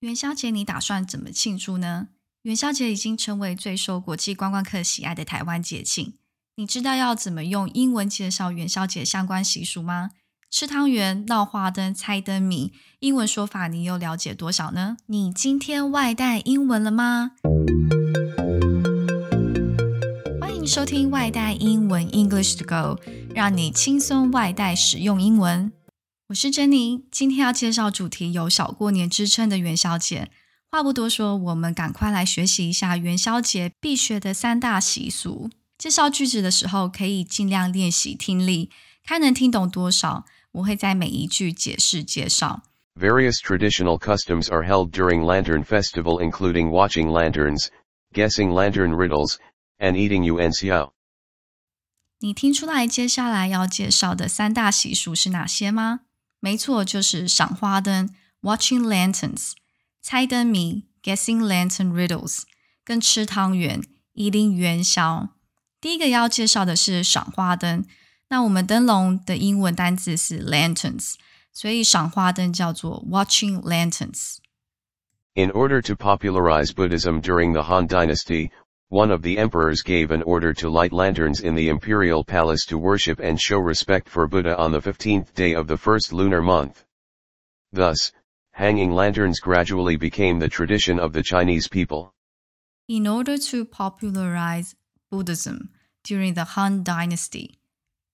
元宵节你打算怎么庆祝呢？元宵节已经成为最受国际观光客喜爱的台湾节庆。你知道要怎么用英文介绍元宵节相关习俗吗？吃汤圆、闹花灯、猜灯谜，英文说法你又了解多少呢？你今天外带英文了吗？欢迎收听外带英文 English to Go，让你轻松外带使用英文。我是珍妮，今天要介绍主题有小过年之称的元宵节。话不多说，我们赶快来学习一下元宵节必学的三大习俗。介绍句子的时候，可以尽量练习听力，看能听懂多少。我会在每一句解释介绍。Various traditional customs are held during Lantern Festival including watching lanterns, guessing lantern riddles, and eating yuan 你听出来接下来要介绍的三大习俗是哪些吗？没错，就是赏花灯 （watching lanterns）、猜灯谜 （guessing lantern riddles） 跟吃汤圆 （eating 元宵）。第一个要介绍的是赏花灯。那我们灯笼的英文单字是 lanterns，所以赏花灯叫做 watching lanterns。In order to popularize Buddhism during the Han Dynasty, one of the emperors gave an order to light lanterns in the imperial palace to worship and show respect for Buddha on the 15th day of the first lunar month. Thus, hanging lanterns gradually became the tradition of the Chinese people. In order to popularize Buddhism during the Han Dynasty,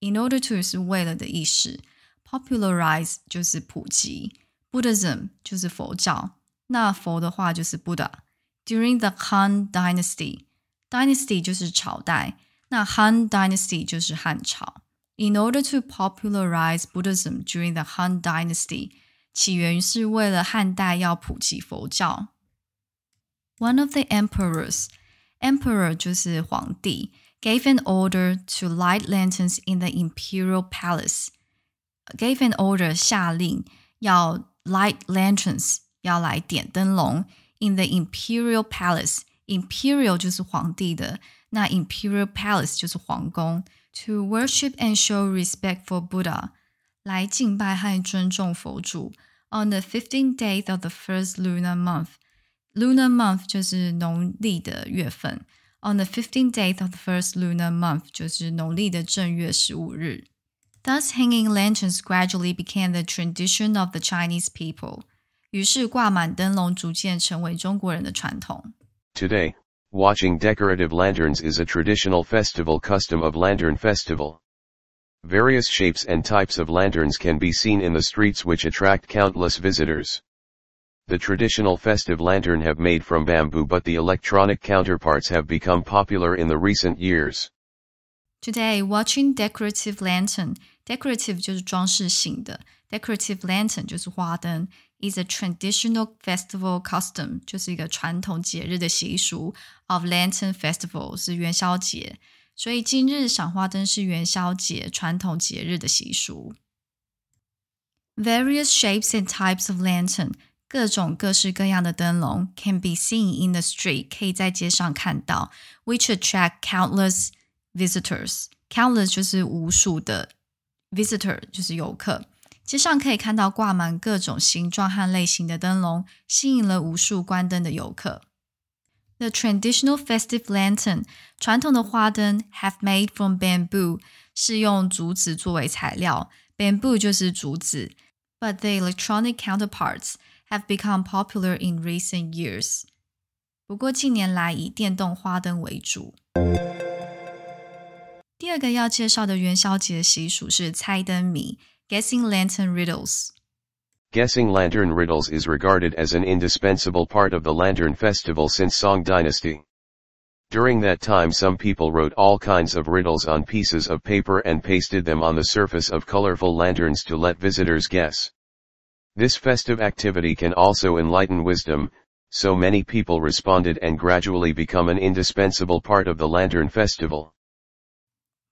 in order to 是为了的意思，popularize 就是普及，Buddhism 就是佛教，那佛的话就是 Buddha。During the Han Dynasty。 Dynasty 就是朝代，那 Han Dynasty 就是汉朝。In order to popularize Buddhism during the Han Dynasty，起源是为了汉代要普及佛教。One of the emperors，emperor 就是皇帝，gave an order to light lanterns in the imperial palace。gave an order 下令要 light lanterns 要来点灯笼 in the imperial palace。 Imperial 就是皇帝的，那 Imperial Palace 就是皇宫。To worship and show respect for Buddha，来敬拜和尊重佛祖。On the fifteenth day of the first lunar month，lunar month 就是农历的月份。On the fifteenth day of the first lunar month 就是农历的正月十五日。Thus, hanging lanterns gradually became the tradition of the Chinese people。于是挂满灯笼逐渐成为中国人的传统。 Today, watching decorative lanterns is a traditional festival custom of Lantern Festival. Various shapes and types of lanterns can be seen in the streets which attract countless visitors. The traditional festive lantern have made from bamboo but the electronic counterparts have become popular in the recent years. Today, watching decorative lantern, decorative 就是装饰性的 ，decorative lantern 就是花灯。is a traditional festival custom，就是一个传统节日的习俗。Of Lantern Festival 是元宵节，所以今日赏花灯是元宵节传统节日的习俗。Various shapes and types of lantern，各种各式各样的灯笼，can be seen in the street，可以在街上看到，which attract countless visitors。Countless 就是无数的，visitor 就是游客。 街上可以看到挂满各种形状和类型的灯笼，吸引了无数关灯的游客。The traditional festive lantern 传统的花灯 have made from bamboo 是用竹子作为材料，bamboo 就是竹子。But the electronic counterparts have become popular in recent years。不过近年来以电动花灯为主。第二个要介绍的元宵节习俗是猜灯谜。 Guessing lantern riddles. Guessing lantern riddles is regarded as an indispensable part of the lantern festival since Song dynasty. During that time some people wrote all kinds of riddles on pieces of paper and pasted them on the surface of colorful lanterns to let visitors guess. This festive activity can also enlighten wisdom, so many people responded and gradually become an indispensable part of the lantern festival.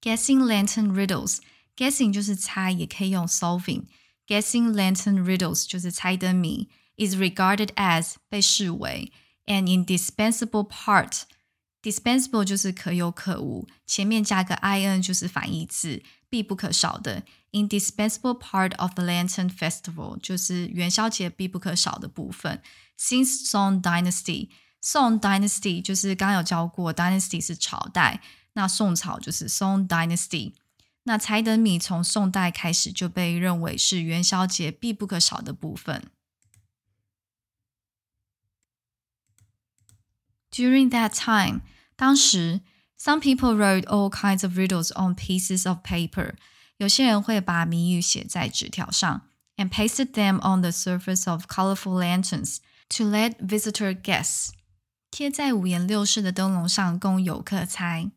Guessing lantern riddles Guessing 就是猜，也可以用 solving。Guessing lantern riddles 就是猜灯谜，is regarded as 被视为 an indispensable part。dispensable 就是可有可无，前面加个 in 就是反义词，必不可少的。 indispensable part of the Lantern Festival，就是元宵节必不可少的部分。Since Song Dynasty，Song Dynasty 就是刚刚有教过，Dynasty 是朝代，那宋朝就是 Song Dynasty。 那猜灯米从宋代开始就被认为是元宵节必不可少的部分。During that time，当时 some people wrote all kinds of riddles on pieces of paper。有些人会把谜语写在纸条上，and pasted them on the surface of colorful lanterns to let visitor guess。贴在五颜六色的灯笼上，供游客猜。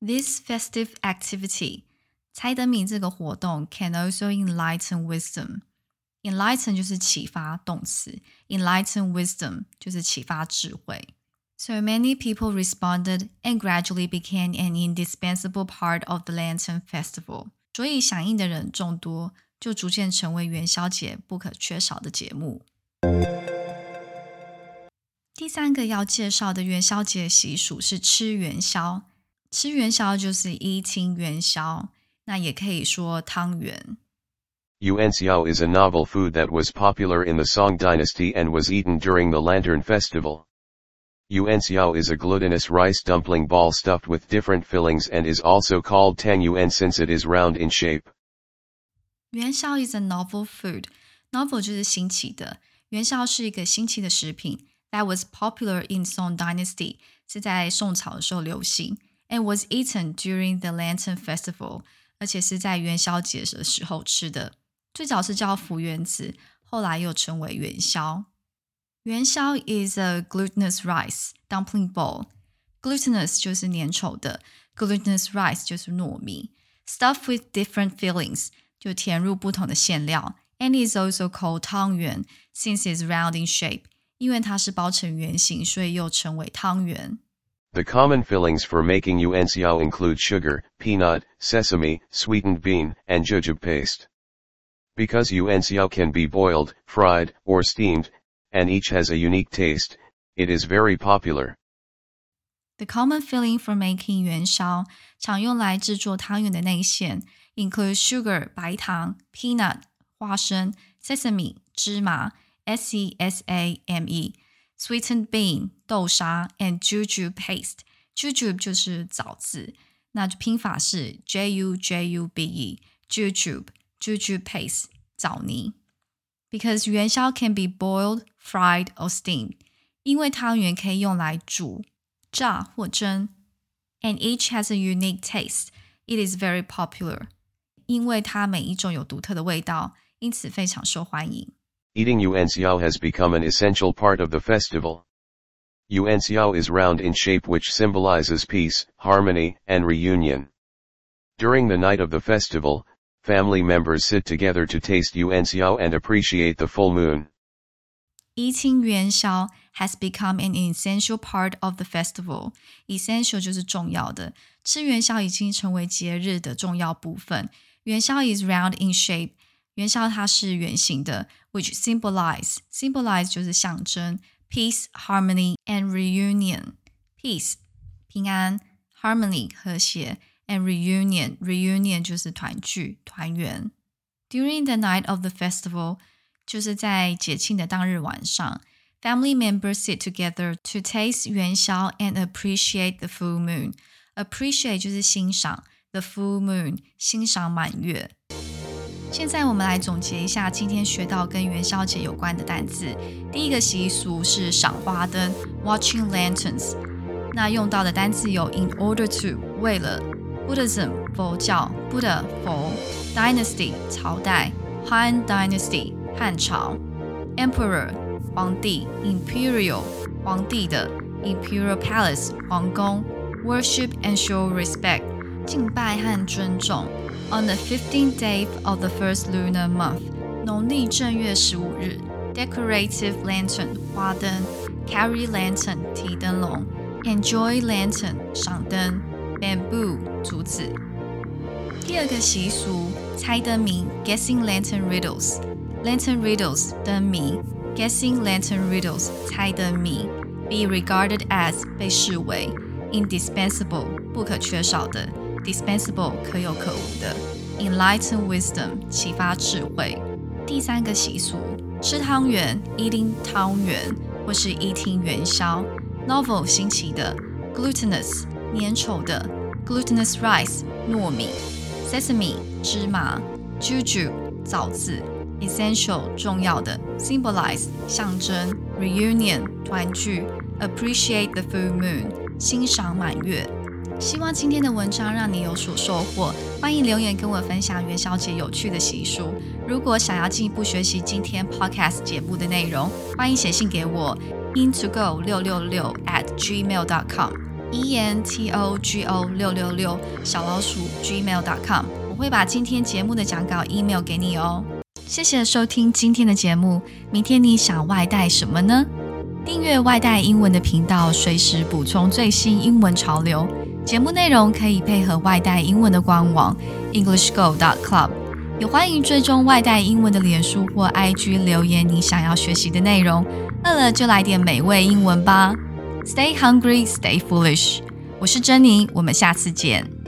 This festive activity，猜灯谜这个活动 can also enlighten wisdom。enlighten 就是启发动词，enlighten wisdom 就是启发智慧。So many people responded and gradually became an indispensable part of the Lantern Festival。所以响应的人众多，就逐渐成为元宵节不可缺少的节目。第三个要介绍的元宵节习俗是吃元宵。 吃元宵就是 eating 元宵，那也可以说汤圆。Yuanxiao is a novel food that was popular in the Song dynasty and was eaten during the Lantern Festival. Yuanxiao is a glutinous rice dumpling ball stuffed with different fillings and is also called tang yuan since it is round in shape. 元宵 is a novel food. Novel 就是新奇的，元宵是一个新奇的食品。That was popular in Song Dynasty，是在宋朝的时候流行 and was eaten during the Lantern Festival，而且是在元宵节的时候吃的。最早是叫浮圆子，后来又称为元宵。元宵 is a glutinous rice dumpling ball。Glutinous 就是粘稠的，glutinous rice 就是糯米。Stuffed with different fillings 就填入不同的馅料，and is also called 汤圆 since it's round in shape，因为它是包成圆形，所以又称为汤圆。The common fillings for making yuanxiao include sugar, peanut, sesame, sweetened bean, and jujube paste. Because yuanxiao can be boiled, fried, or steamed, and each has a unique taste, it is very popular. The common filling for making 元宵，常用来制作汤圆的内馅，include sugar 白糖、peanut 花生、sesame 芝麻、s e s a m e、sweetened bean 豆沙 and jujube paste。jujube 就是枣子，那拼法是 j u j u b e jujube jujube paste 枣泥。because 元宵 can be boiled, fried or steamed，因为汤圆可以用来煮、炸或蒸。And each has a unique taste. It is very popular. 因为它每一种有独特的味道，因此非常受欢迎。Eating yuanxiao has become an essential part of the festival. Yuanxiao is round in shape which symbolizes peace, harmony, and reunion. During the night of the festival, family members sit together to taste yuanxiao and appreciate the full moon. Eating yuanxiao has become an essential part of the festival. Essential 就是重要的，吃元宵已经成为节日的重要部分。元宵 is round in shape. 元宵它是圆形的，which symbolize symbolize 就是象征 peace, harmony, and reunion. Peace 平安，harmony 和谐 and reunion reunion 就是团聚团圆。During the night of the festival，就是在节庆的当日晚上，family members sit together to taste 元宵 and appreciate the full moon。appreciate 就是欣赏，the full moon 欣赏满月。 现在我们来总结一下今天学到跟元宵节有关的单词。第一个习俗是赏花灯，watching lanterns。那用到的单词有 in order to 为了。Buddhism 佛教，Buddha 佛，Dynasty 朝代，Han Dynasty 汉朝，Emperor 皇帝，Imperial 皇帝的，Imperial Palace 皇宫，Worship and show respect 敬拜和尊重。On the fifteenth day of the first lunar month 农历正月十五日，Decorative lantern 花灯，Carry lantern 提灯笼，Enjoy lantern 赏灯。bamboo 竹子。第二个习俗，猜灯谜，guessing lantern riddles，lantern riddles 灯谜，guessing lantern riddles 猜灯谜，be regarded as 被视为，indispensable 不可缺少的 ，dispensable 可有可无的 enlighten wisdom，启发智慧。第三个习俗，吃汤圆，eating 汤圆，或是 eating 元宵。novel 新奇的，glutinous 粘稠的，glutinous rice 糯米，sesame 芝麻，juju 枣子，essential 重要的，symbolize 象征，reunion 团聚，appreciate the full moon 欣赏满月。希望今天的文章让你有所收获，欢迎留言跟我分享元宵节有趣的习俗。如果想要进一步学习今天 podcast 节目的内容，欢迎写信给我 into go 六六六 at gmail dot com e n t o g o 六六六小老鼠 gmail dot com，我会把今天节目的讲稿 email 给你哦。谢谢收听今天的节目，明天你想外带什么呢？订阅外带英文的频道，随时补充最新英文潮流。节目内容可以配合外带英文的官网 EnglishGo.club，也欢迎追踪外带英文的脸书或 IG 留言你想要学习的内容。饿了就来点美味英文吧！Stay hungry, stay foolish。我是珍妮，我们下次见。